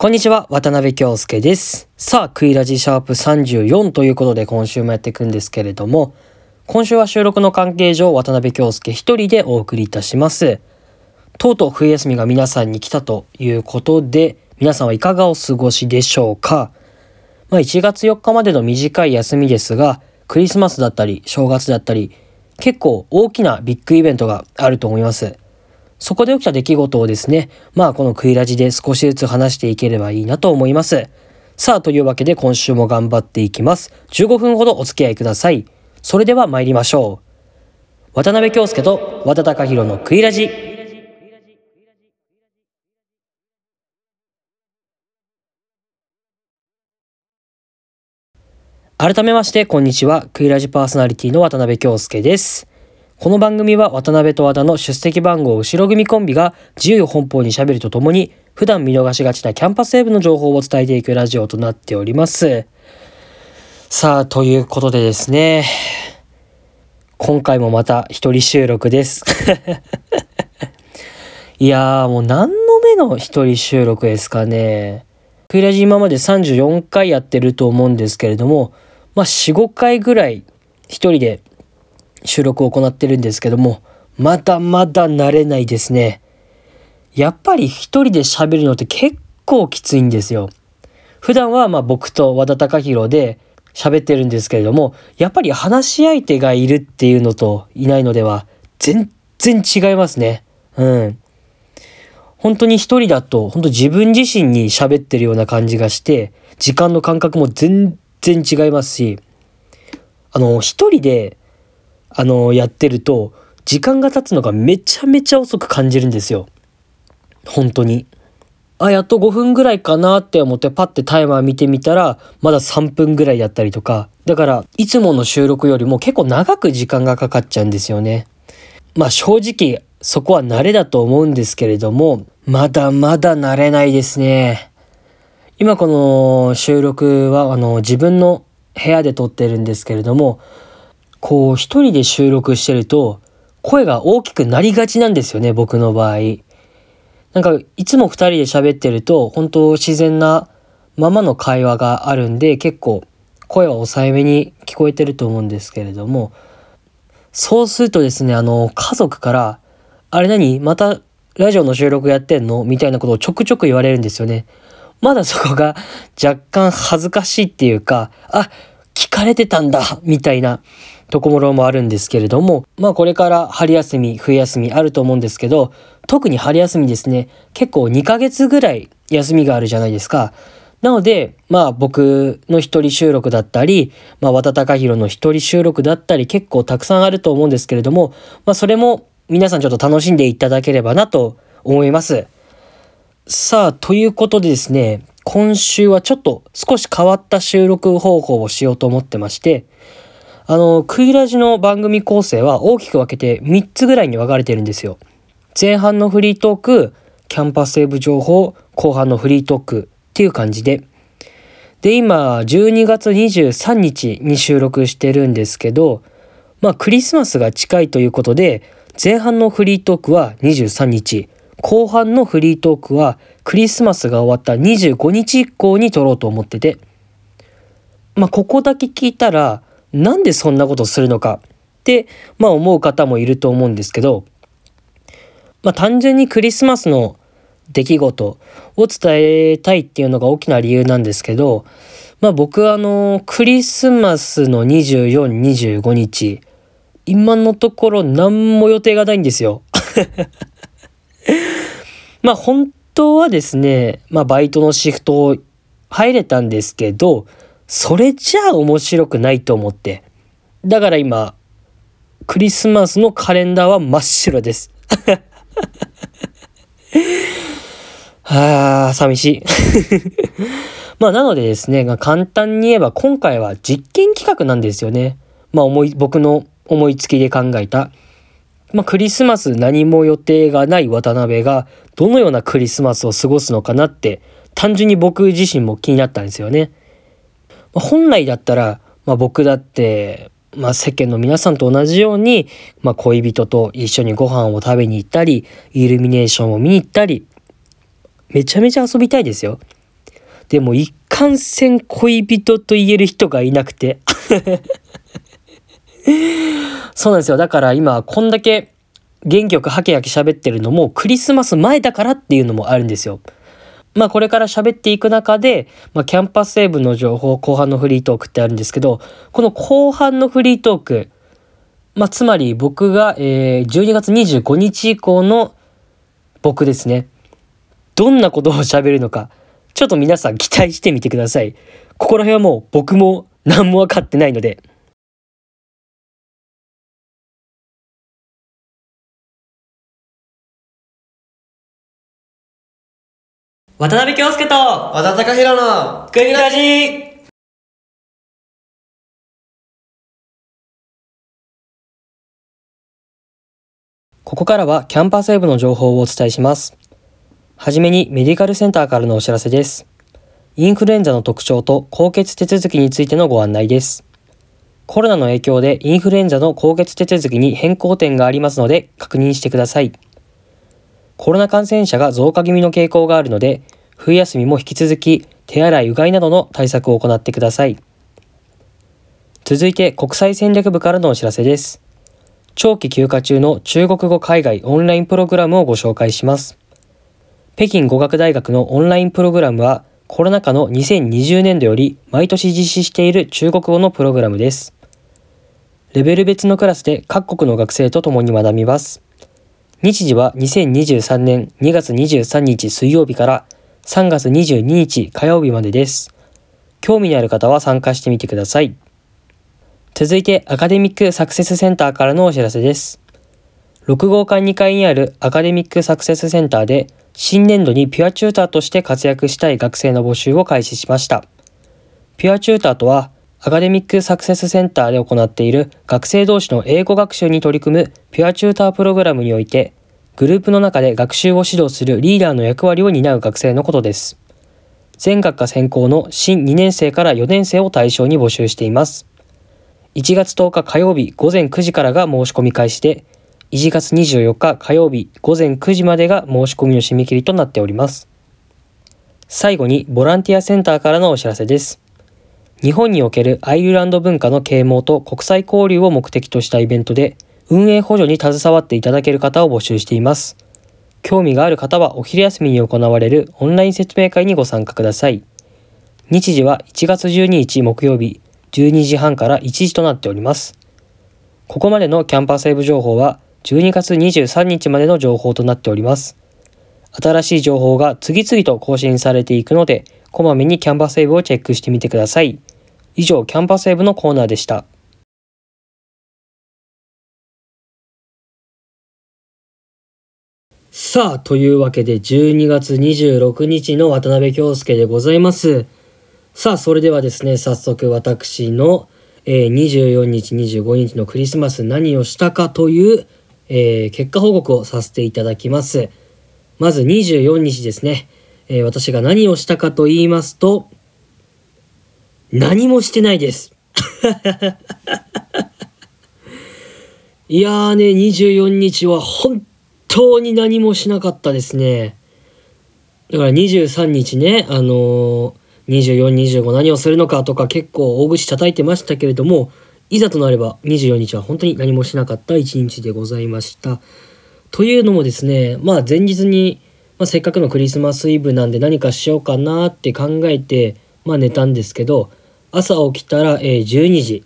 こんにちは、渡辺京介です。さあ、クイラジシャープ34ということで今週もやっていくんですけれども、今週は収録の関係上、渡辺京介一人でお送りいたします。とうとう冬休みが皆さんに来たということで、皆さんはいかがお過ごしでしょうかまあ、1月4日までの短い休みですが、クリスマスだったり、正月だったり、結構大きなビッグイベントがあると思います。そこで起きた出来事をですね、まあこのクイラジで少しずつ話していければいいなと思います。さあというわけで今週も頑張っていきます。15分ほどお付き合いください。それでは参りましょう。渡辺京介と和田隆弘のクイラジ。改めましてこんにちは。クイラジパーソナリティの渡辺京介です。この番組は渡辺と和田の出席番号後ろ組コンビが自由奔放に喋るとともに普段見逃しがちなキャンパスウェブの情報を伝えていくラジオとなっております。さあ、ということでですね、今回もまた一人収録です。いやーもう何の目の一人収録ですかね。クイラジ今まで34回やってると思うんですけれども、まあ4、5回ぐらい一人で収録を行ってるんですけども、まだまだ慣れないですね。やっぱり一人で喋るのって結構きついんですよ。普段はまあ僕と和田隆弘で喋ってるんですけれども、やっぱり話し相手がいるっていうのといないのでは全然違いますね。うん。本当に一人だと本当自分自身に喋ってるような感じがして、時間の感覚も全然違いますし、あの、一人であの、やってると、時間が経つのがめちゃめちゃ遅く感じるんですよ。本当に。あ、やっと5分ぐらいかなって思ってパッてタイマー見てみたら、まだ3分ぐらいだったりとか。だから、いつもの収録よりも結構長く時間がかかっちゃうんですよね。まあ正直、そこは慣れだと思うんですけれども、まだまだ慣れないですね。今この収録は、あの、自分の部屋で撮ってるんですけれども、こう一人で収録してると声が大きくなりがちなんですよね、僕の場合。なんかいつも二人で喋ってると本当自然なままの会話があるんで結構声は抑えめに聞こえてると思うんですけれども、そうするとですね、あの家族からあれ何？またラジオの収録やってんの？みたいなことをちょくちょく言われるんですよね。まだそこが若干恥ずかしいっていうか、あ、聞かれてたんだみたいなところもあるんですけれども、まあこれから春休み、冬休みあると思うんですけど、特に春休みですね、結構2ヶ月ぐらい休みがあるじゃないですか。なので、まあ僕の一人収録だったり、まあ和田隆弘の一人収録だったり結構たくさんあると思うんですけれども、まあそれも皆さんちょっと楽しんでいただければなと思います。さあ、ということでですね、今週はちょっと少し変わった収録方法をしようと思ってまして、あの、クイラジの番組構成は大きく分けて3つぐらいに分かれてるんですよ。前半のフリートーク、キャンパスセーブ情報、後半のフリートークっていう感じで。で、今、12月23日に収録してるんですけど、まあ、クリスマスが近いということで、前半のフリートークは23日、後半のフリートークはクリスマスが終わった25日以降に撮ろうと思ってて、まあ、ここだけ聞いたら、なんでそんなことするのかって、まあ、思う方もいると思うんですけど、まあ、単純にクリスマスの出来事を伝えたいっていうのが大きな理由なんですけど、まあ、僕はあのクリスマスの2425日今のところ何も予定がないんですよ。まあ本当はですね、まあバイトのシフト入れたんですけど、それじゃあ面白くないと思って。だから今、クリスマスのカレンダーは真っ白です。は あ、寂しい。まあなのでですね、簡単に言えば今回は実験企画なんですよね。まあ思い、僕の思いつきで考えた。まあクリスマス何も予定がない渡辺がどのようなクリスマスを過ごすのかなって単純に僕自身も気になったんですよね。まあ、本来だったら、まあ僕だって、まあ世間の皆さんと同じように、まあ恋人と一緒にご飯を食べに行ったり、イルミネーションを見に行ったり、めちゃめちゃ遊びたいですよ。でも一貫戦恋人と言える人がいなくて そうなんですよだから今こんだけ元気よくハキハキ喋ってるのもクリスマス前だからっていうのもあるんですよ。まあこれから喋っていく中で、まあ、キャンパスセーブの情報後半のフリートークってあるんですけどこの後半のフリートークまあつまり僕が、えー、12月25日以降の僕ですねどんなことを喋るのかちょっと皆さん期待してみてください。ここら辺はもう僕も何も分かってないので渡辺京介と和田貴弘のクイラジここからはキャンパーセーブの情報をお伝えします。はじめにメディカルセンターからのお知らせです。インフルエンザの特徴と高血手続きについてのご案内です。コロナの影響でインフルエンザの高血手続きに変更点がありますので確認してください。コロナ感染者が増加気味の傾向があるので、冬休みも引き続き手洗い、うがいなどの対策を行ってください。続いて国際戦略部からのお知らせです。長期休暇中の中国語海外オンラインプログラムをご紹介します。北京語学大学のオンラインプログラムはコロナ禍の2020年度より毎年実施している中国語のプログラムです。レベル別のクラスで各国の学生と共に学びます。日時は2023年2月23日水曜日から3月22日火曜日までです。興味のある方は参加してみてください。続いてアカデミックサクセスセンターからのお知らせです。6号館2階にあるアカデミックサクセスセンターで新年度にピュアチューターとして活躍したい学生の募集を開始しました。ピュアチューターとはアカデミックサクセスセンターで行っている学生同士の英語学習に取り組むピュアチュータープログラムにおいて、グループの中で学習を指導するリーダーの役割を担う学生のことです。全学科専攻の新2年生から4年生を対象に募集しています。1月10日火曜日午前9時からが申し込み開始で、1月24日火曜日午前9時までが申し込みの締め切りとなっております。最後にボランティアセンターからのお知らせです。日本におけるアイルランド文化の啓蒙と国際交流を目的としたイベントで、運営補助に携わっていただける方を募集しています。興味がある方はお昼休みに行われるオンライン説明会にご参加ください。日時は1月12日木曜日12時半から1時となっております。ここまでのキャンパスウェブ情報は12月23日までの情報となっております。新しい情報が次々と更新されていくので、こまめにキャンパスウェブをチェックしてみてください。以上、キャンパスウェブのコーナーでした。さあ、というわけで12月26日の渡辺京介でございます。さあ、それではですね、早速私の、えー、24日、25日のクリスマス何をしたかという、えー、結果報告をさせていただきます。まず24日ですね、えー、私が何をしたかと言いますと、何もしてないです。いやーね、24日は本当に何もしなかったですね。だから23日ね、あのー、24、25何をするのかとか結構大口叩いてましたけれども、いざとなれば24日は本当に何もしなかった一日でございました。というのもですね、まあ前日に、まあ、せっかくのクリスマスイブなんで何かしようかなって考えて、まあ寝たんですけど、朝起きたら、えー、12時。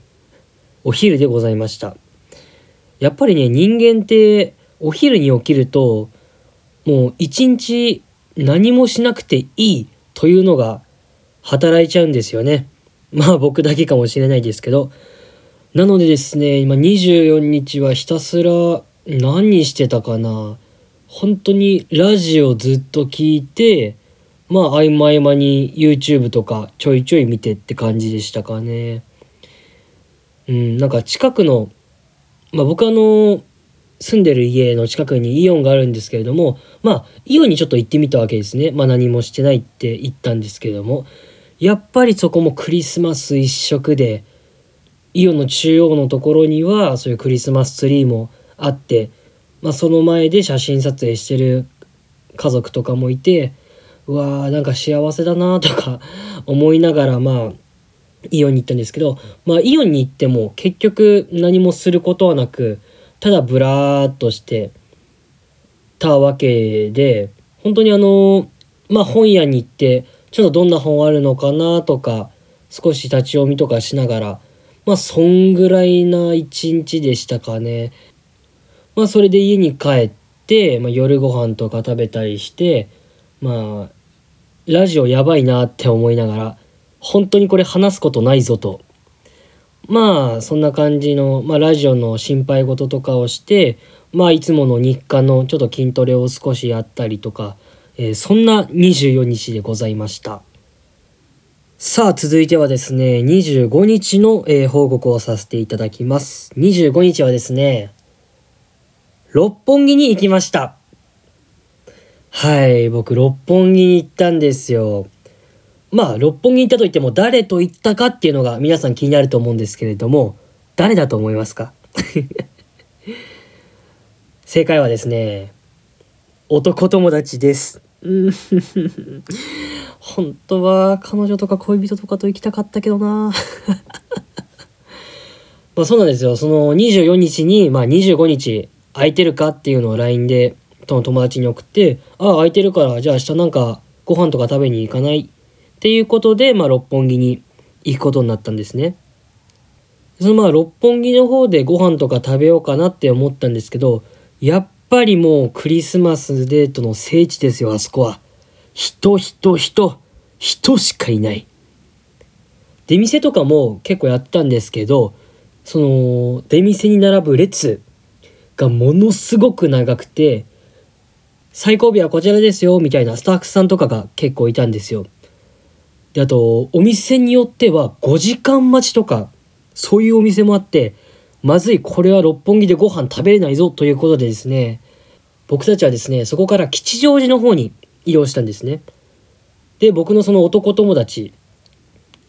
お昼でございました。やっぱりね人間ってお昼に起きるともう一日何もしなくていいというのが働いちゃうんですよね。まあ僕だけかもしれないですけど。なのでですね今24日はひたすら何してたかな。本当にラジオずっと聞いてまあ合間合間に YouTube とかちょいちょい見てって感じでしたかね。うん、なんか近くの、まあ僕あの、住んでる家の近くにイオンがあるんですけれども、まあイオンにちょっと行ってみたわけですね。まあ何もしてないって言ったんですけれども、やっぱりそこもクリスマス一色で、イオンの中央のところにはそういうクリスマスツリーもあって、まあその前で写真撮影してる家族とかもいて、うわーなんか幸せだなとか 思いながらまあイオンに行ったんですけどまあイオンに行っても結局何もすることはなくただブラーっとしてたわけで本当にあのまあ本屋に行ってちょっとどんな本あるのかなとか少し立ち読みとかしながらまあそんぐらいな一日でしたかね。まあそれで家に帰って、まあ、夜ご飯とか食べたりしてまあラジオやばいなって思いながら本当にこれ話すことないぞと。まあそんな感じの、まあ、ラジオの心配事とかをしてまあいつもの日課のちょっと筋トレを少しやったりとか、えー、そんな24日でございました。さあ続いてはですね25日の、えー、報告をさせていただきます。25日はですね六本木に行きました。はい僕六本木に行ったんですよまあ、六本木に行ったといっても誰と行ったかっていうのが皆さん気になると思うんですけれども、誰だと思いますか？正解はですね、男友達です。本当は彼女とか恋人とかと行きたかったけどな まあそうなんですよ。その24日に、まあ25日空いてるかっていうのを LINE で、と友達に送って、ああ、空いてるから、じゃあ明日なんかご飯とか食べに行かない？っていうことで、まあ、六本木に行くことになったんですね。そのまあ六本木の方でご飯とか食べようかなって思ったんですけどやっぱりもうクリスマスデートの聖地ですよあそこは。人人人人しかいない。出店とかも結構やったんですけどその出店に並ぶ列がものすごく長くて最後尾はこちらですよみたいなスタッフさんとかが結構いたんですよ。で、あと、お店によっては5時間待ちとか、そういうお店もあって、まずい、これは六本木でご飯食べれないぞということでですね、僕たちはですね、そこから吉祥寺の方に移動したんですね。で、僕のその男友達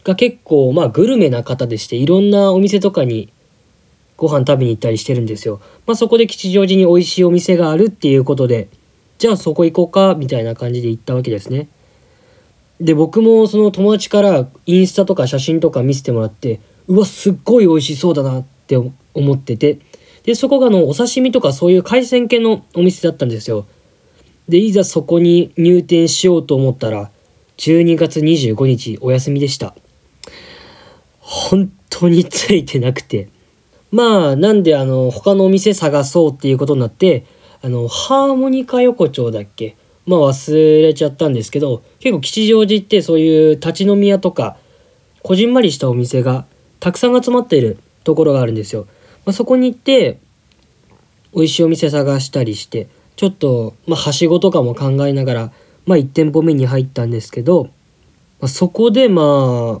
が結構、まあ、グルメな方でして、いろんなお店とかにご飯食べに行ったりしてるんですよ。まあ、そこで吉祥寺に美味しいお店があるっていうことで、じゃあそこ行こうか、みたいな感じで行ったわけですね。で僕もその友達からインスタとか写真とか見せてもらってうわすっごい美味しそうだなって思ってて。でそこがのお刺身とかそういう海鮮系のお店だったんですよ。でいざそこに入店しようと思ったら12月25日お休みでした。本当についてなくて。まあなんであの他のお店探そうっていうことになってあのハーモニカ横丁だっけ？まあ忘れちゃったんですけど結構吉祥寺ってそういう立ち飲み屋とかこじんまりしたお店がたくさん集まっているところがあるんですよ。まあ、そこに行って美味しいお店探したりしてちょっと、まあ、はしごとかも考えながら、まあ、1店舗目に入ったんですけど、まあ、そこでまあ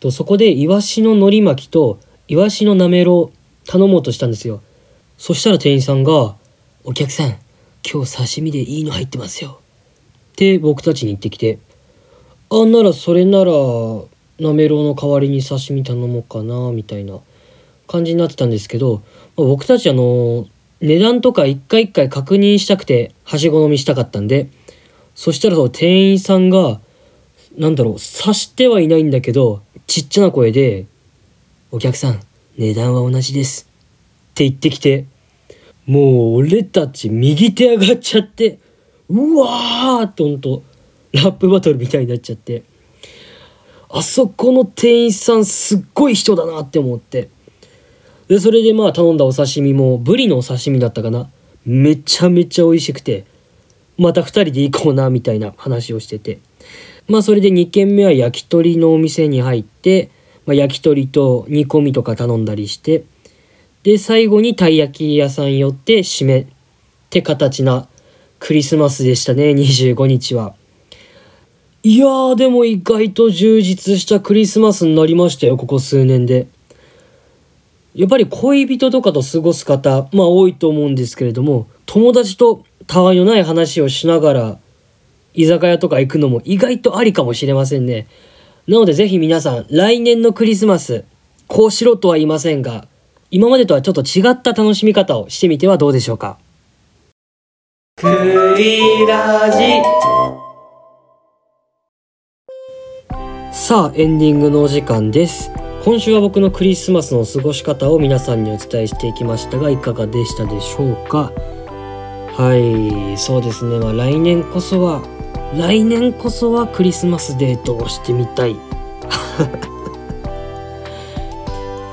とそこでイワシの海苔巻きとイワシのなめろう頼もうとしたんですよ。そしたら店員さんが「お客さん今日刺身でいいの入ってますよ。って僕たちに言ってきて、あんならそれならなめろうの代わりに刺身頼もうかなみたいな感じになってたんですけど、まあ、僕たちあの値段とか一回一回確認したくてはしご飲みしたかったんでそしたらその店員さんがなんだろう刺してはいないんだけどちっちゃな声で「お客さん値段は同じです」って言ってきてもう俺たち右手上がっちゃって、うわーってほんと、ラップバトルみたいになっちゃって、あそこの店員さんすっごい人だなって思って。で、それでまあ頼んだお刺身も、ブリのお刺身だったかな。めちゃめちゃ美味しくて、また2人で行こうなみたいな話をしてて。まあそれで2軒目は焼き鳥のお店に入って、まあ、焼き鳥と煮込みとか頼んだりして、で、最後にたい焼き屋さん寄って締めって形なクリスマスでしたね、25日は。いやー、でも意外と充実したクリスマスになりましたよ、ここ数年で。やっぱり恋人とかと過ごす方、まあ多いと思うんですけれども、友達とたわいのない話をしながら、居酒屋とか行くのも意外とありかもしれませんね。なのでぜひ皆さん、来年のクリスマス、こうしろとは言いませんが、今までとはちょっと違った楽しみ方をしてみてはどうでしょうか？ラジ。さあエンディングのお時間です。今週は僕のクリスマスの過ごし方を皆さんにお伝えしていきましたがいかがでしたでしょうか？はいそうですね。まあ来年こそは来年こそはクリスマスデートをしてみたい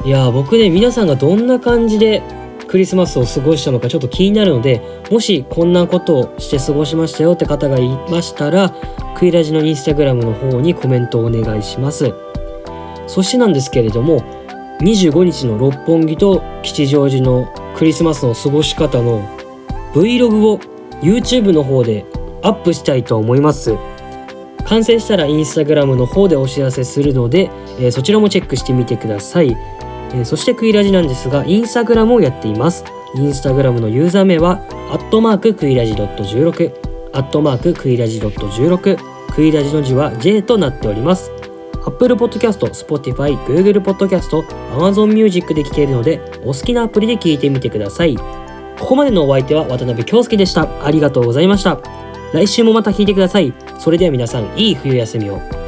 いや僕ね皆さんがどんな感じでクリスマスを過ごしたのかちょっと気になるのでもしこんなことをして過ごしましたよって方がいましたらクイラジのインスタグラムの方にコメントをお願いします。そしてなんですけれども25日の六本木と吉祥寺のクリスマスの過ごし方の Vlog を YouTube の方でアップしたいと思います。完成したらインスタグラムの方でお知らせするので、えー、そちらもチェックしてみてください、えー、そしてクイラジなんですがインスタグラムをやっています。インスタグラムのユーザー名はアットマーククイラジ .16 アットマーククイラジドット .16 クイラジの字は J となっております。Apple Podcast、Spotify、Google Podcast、Amazon Music で聴けるのでお好きなアプリで聴いてみてください。ここまでのお相手は渡辺京介でした。ありがとうございました。来週もまた聞いてください。それでは皆さんいい冬休みを。